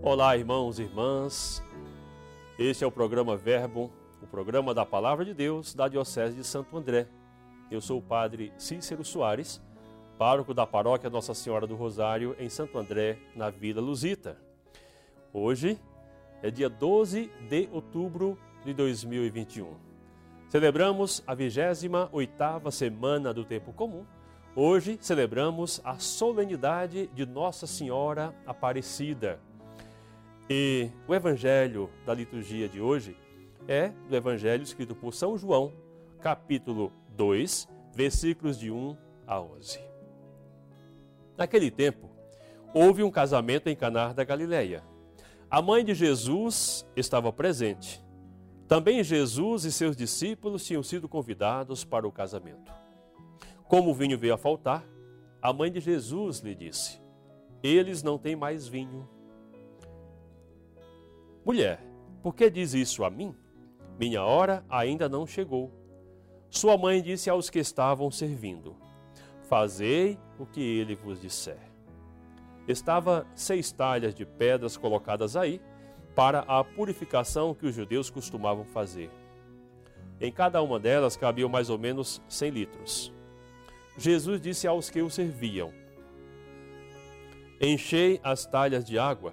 Olá, irmãos e irmãs. Este é o programa Verbo, o programa da Palavra de Deus da Diocese de Santo André. Eu sou o Padre Cícero Soares, pároco da Paróquia Nossa Senhora do Rosário, em Santo André, na Vila Lusita. Hoje é dia 12 de outubro de 2021. Celebramos a 28ª semana do tempo comum. Hoje celebramos a solenidade de Nossa Senhora Aparecida. E o evangelho da liturgia de hoje é do evangelho escrito por São João, capítulo 2, versículos de 1 a 11. Naquele tempo, houve um casamento em Canar da Galileia. A mãe de Jesus estava presente. Também Jesus e seus discípulos tinham sido convidados para o casamento. Como o vinho veio a faltar, a mãe de Jesus lhe disse: Eles não têm mais vinho. Mulher, por que diz isso a mim? Minha hora ainda não chegou. Sua mãe disse aos que estavam servindo: Fazei o que ele vos disser. Estava seis talhas de pedras colocadas aí para a purificação que os judeus costumavam fazer. Em cada uma delas cabiam mais ou menos cem litros. Jesus disse aos que o serviam: Enchei as talhas de água.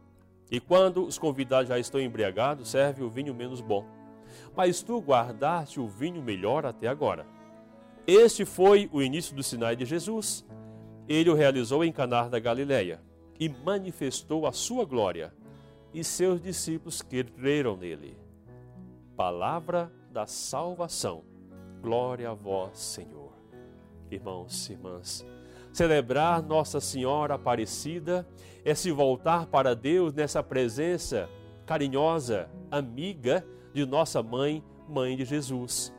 e quando os convidados já estão embriagados, serve o vinho menos bom. Mas tu guardaste o vinho melhor até agora. Este foi o início do sinai de Jesus. Ele o realizou em Canar da Galileia e manifestou a sua glória, e seus discípulos creram nele. Palavra da salvação. Glória a vós, Senhor. Irmãos e irmãs, celebrar Nossa Senhora Aparecida é se voltar para Deus nessa presença carinhosa, amiga de nossa mãe, mãe de Jesus.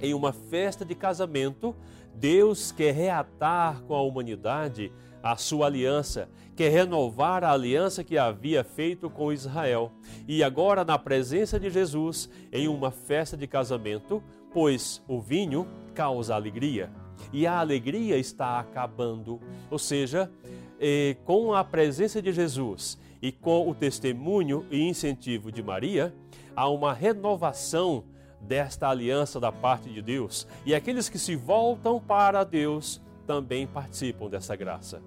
Em uma festa de casamento, Deus quer reatar com a humanidade a sua aliança, quer renovar a aliança que havia feito com Israel. E agora, na presença de Jesus, em uma festa de casamento, pois o vinho causa alegria e a alegria está acabando. Ou seja, eh, com a presença de Jesus e com o testemunho e incentivo de Maria, há uma renovação desta aliança da parte de Deus. E aqueles que se voltam para Deus também participam dessa graça.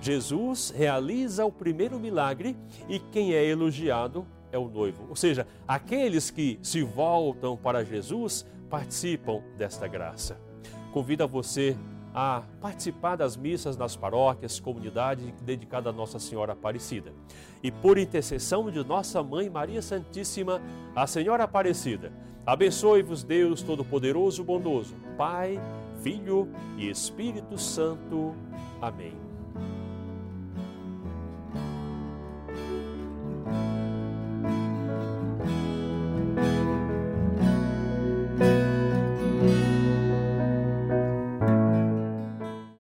Jesus realiza o primeiro milagre e quem é elogiado é o noivo. Ou seja, aqueles que se voltam para Jesus participam desta graça. Convido você a participar das missas nas paróquias, comunidade dedicada a Nossa Senhora Aparecida. E por intercessão de nossa mãe Maria Santíssima, a Senhora Aparecida, abençoe-vos Deus Todo-Poderoso, bondoso, Pai, Filho e Espírito Santo. Amém.